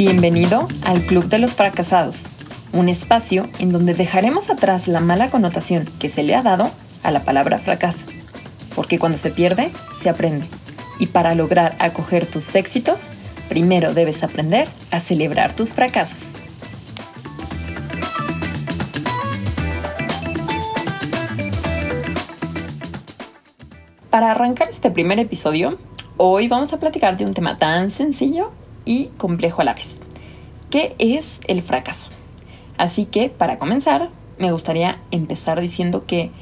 Bienvenido al Club de los Fracasados, un espacio en donde dejaremos atrás la mala connotación que se le ha dado a la palabra fracaso, porque cuando se pierde, se aprende. Y para lograr acoger tus éxitos, primero debes aprender a celebrar tus fracasos. Para arrancar este primer episodio, hoy vamos a platicar de un tema tan sencillo y complejo a la vez. ¿Qué es el fracaso? Así que, para comenzar, me gustaría empezar diciendo que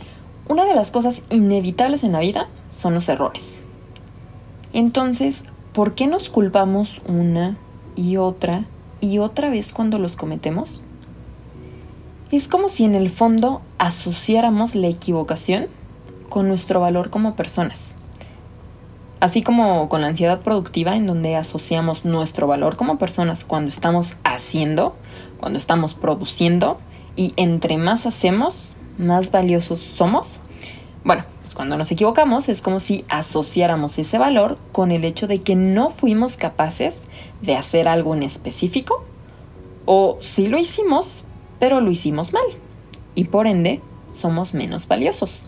una de las cosas inevitables en la vida son los errores. Entonces, ¿por qué nos culpamos una y otra y otra vez cuando los cometemos? Es como si en el fondo asociáramos la equivocación con nuestro valor como personas. Así como con la ansiedad productiva en donde asociamos nuestro valor como personas cuando estamos haciendo, cuando estamos produciendo y entre más hacemos, más valiosos somos. Bueno, pues cuando nos equivocamos es como si asociáramos ese valor con el hecho de que no fuimos capaces de hacer algo en específico o si lo hicimos, pero lo hicimos mal y por ende somos menos valiosos.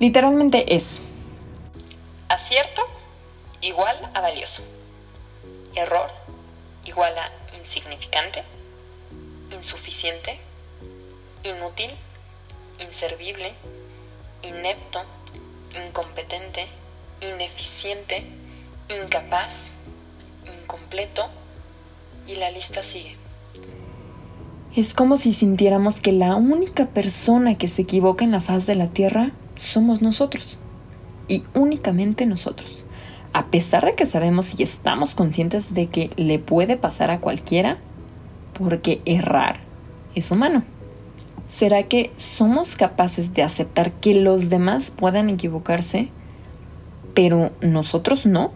Literalmente es igual a valioso, error igual a insignificante, insuficiente, inútil, inservible, inepto, incompetente, ineficiente, incapaz, incompleto y la lista sigue. Es como si sintiéramos que la única persona que se equivoca en la faz de la Tierra somos nosotros y únicamente nosotros. A pesar de que sabemos y estamos conscientes de que le puede pasar a cualquiera, porque errar es humano. ¿Será que somos capaces de aceptar que los demás puedan equivocarse, pero nosotros no?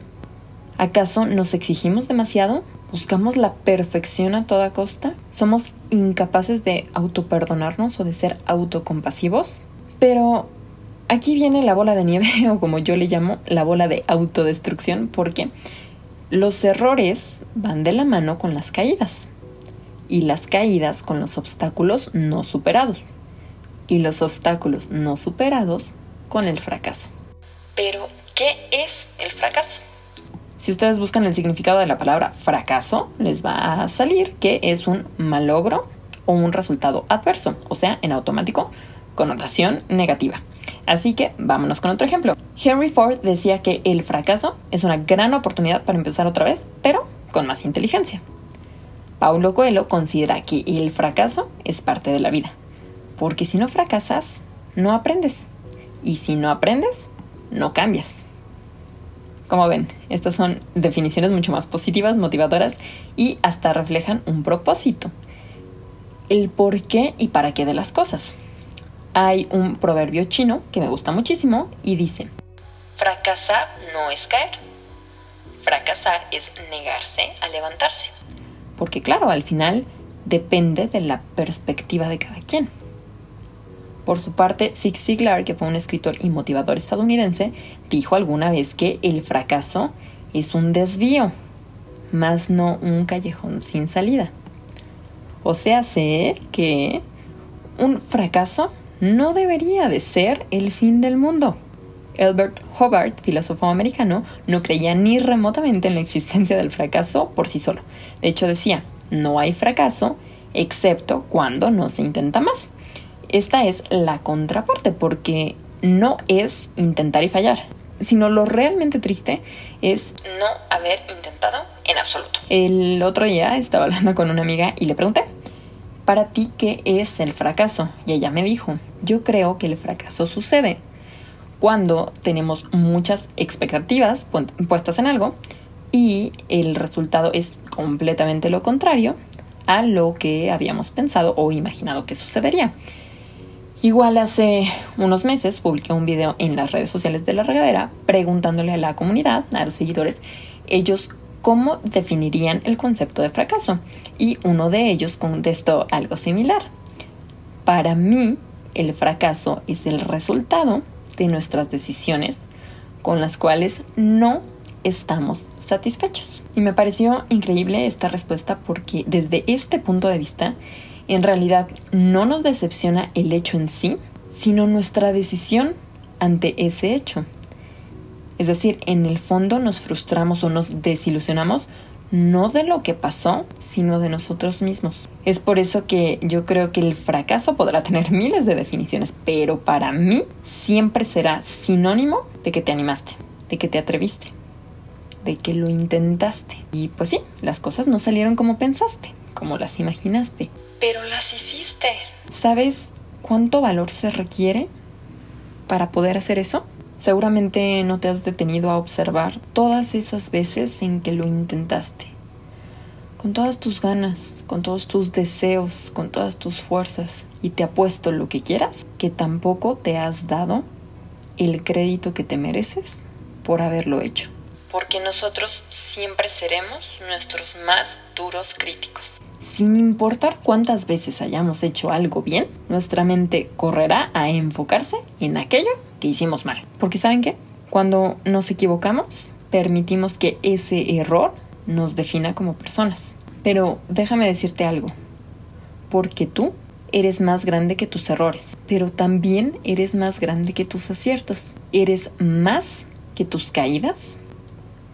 ¿Acaso nos exigimos demasiado? ¿Buscamos la perfección a toda costa? ¿Somos incapaces de autoperdonarnos o de ser autocompasivos? Pero aquí viene la bola de nieve, o como yo le llamo, la bola de autodestrucción, porque los errores van de la mano con las caídas y las caídas con los obstáculos no superados y los obstáculos no superados con el fracaso. Pero, ¿qué es el fracaso? Si ustedes buscan el significado de la palabra fracaso, les va a salir que es un malogro o un resultado adverso, o sea, en automático, connotación negativa. Así que vámonos con otro ejemplo. Henry Ford decía que el fracaso es una gran oportunidad para empezar otra vez, pero con más inteligencia. Paulo Coelho considera que el fracaso es parte de la vida, porque si no fracasas, no aprendes, y si no aprendes, no cambias. Como ven, estas son definiciones mucho más positivas, motivadoras y hasta reflejan un propósito, el por qué y para qué de las cosas hay un proverbio chino que me gusta muchísimo y dice, fracasar no es caer, fracasar es negarse a levantarse. Porque claro, al final depende de la perspectiva de cada quien. Por su parte, Zig Ziglar, que fue un escritor y motivador estadounidense, dijo alguna vez que el fracaso es un desvío, más no un callejón sin salida. O sea, sé que un fracaso no debería de ser el fin del mundo. Albert Hobart, filósofo americano, no creía ni remotamente en la existencia del fracaso por sí solo. De hecho decía, no hay fracaso excepto cuando no se intenta más. Esta es la contraparte porque no es intentar y fallar, sino lo realmente triste es no haber intentado en absoluto. El otro día estaba hablando con una amiga y le pregunté, para ti, ¿qué es el fracaso? Y ella me dijo, yo creo que el fracaso sucede cuando tenemos muchas expectativas puestas en algo y el resultado es completamente lo contrario a lo que habíamos pensado o imaginado que sucedería. Igual hace unos meses publiqué un video en las redes sociales de la regadera preguntándole a la comunidad, a los seguidores, ellos cómo definirían el concepto de fracaso y uno de ellos contestó algo similar. Para mí, el fracaso es el resultado de nuestras decisiones con las cuales no estamos satisfechos. Y me pareció increíble esta respuesta porque desde este punto de vista, en realidad no nos decepciona el hecho en sí, sino nuestra decisión ante ese hecho. Es decir, en el fondo nos frustramos o nos desilusionamos no de lo que pasó, sino de nosotros mismos. Es por eso que yo creo que el fracaso podrá tener miles de definiciones, pero para mí siempre será sinónimo de que te animaste, de que te atreviste, de que lo intentaste. Y pues sí, las cosas no salieron como pensaste, como las imaginaste, pero las hiciste. ¿Sabes cuánto valor se requiere para poder hacer eso? Seguramente no te has detenido a observar todas esas veces en que lo intentaste. Con todas tus ganas, con todos tus deseos, con todas tus fuerzas. Y te apuesto lo que quieras, que tampoco te has dado el crédito que te mereces por haberlo hecho. Porque nosotros siempre seremos nuestros más duros críticos. Sin importar cuántas veces hayamos hecho algo bien, nuestra mente correrá a enfocarse en aquello que hicimos mal. Porque ¿saben qué? Cuando nos equivocamos, permitimos que ese error nos defina como personas. Pero déjame decirte algo, porque tú eres más grande que tus errores, pero también eres más grande que tus aciertos. Eres más que tus caídas,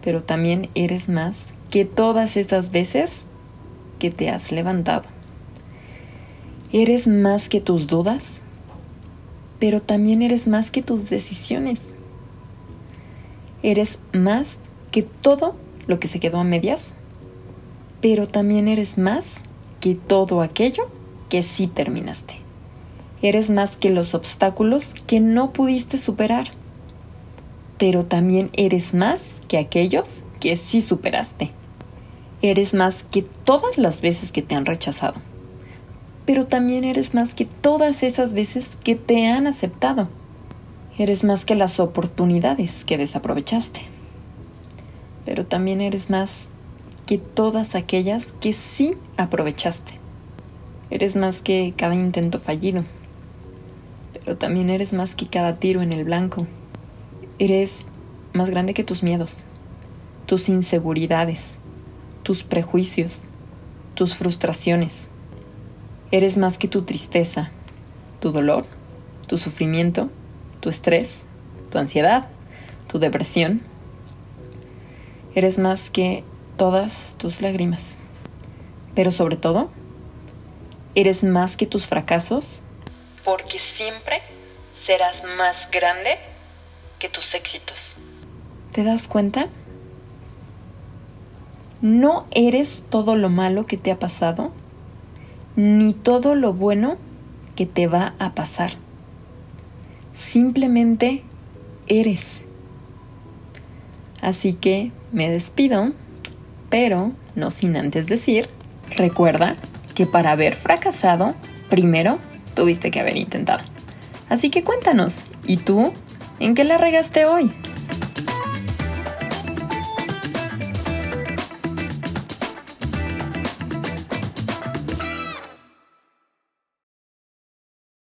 pero también eres más que todas esas veces que te has levantado. Eres más que tus dudas, pero también eres más que tus decisiones. Eres más que todo lo que se quedó a medias, pero también eres más que todo aquello que sí terminaste. Eres más que los obstáculos que no pudiste superar, pero también eres más que aquellos que sí superaste. Eres más que todas las veces que te han rechazado pero también eres más que todas esas veces que te han aceptado. Eres más que las oportunidades que desaprovechaste. Pero también eres más que todas aquellas que sí aprovechaste. Eres más que cada intento fallido. Pero también eres más que cada tiro en el blanco. Eres más grande que tus miedos, tus inseguridades, tus prejuicios, tus frustraciones Eres más que tu tristeza, tu dolor, tu sufrimiento, tu estrés, tu ansiedad, tu depresión. Eres más que todas tus lágrimas. Pero sobre todo, eres más que tus fracasos porque siempre serás más grande que tus éxitos. ¿Te das cuenta? No eres todo lo malo que te ha pasado ni todo lo bueno que te va a pasar. Simplemente eres. Así que me despido, pero no sin antes decir, recuerda que para haber fracasado, primero tuviste que haber intentado. Así que cuéntanos, ¿y tú en qué la regaste hoy?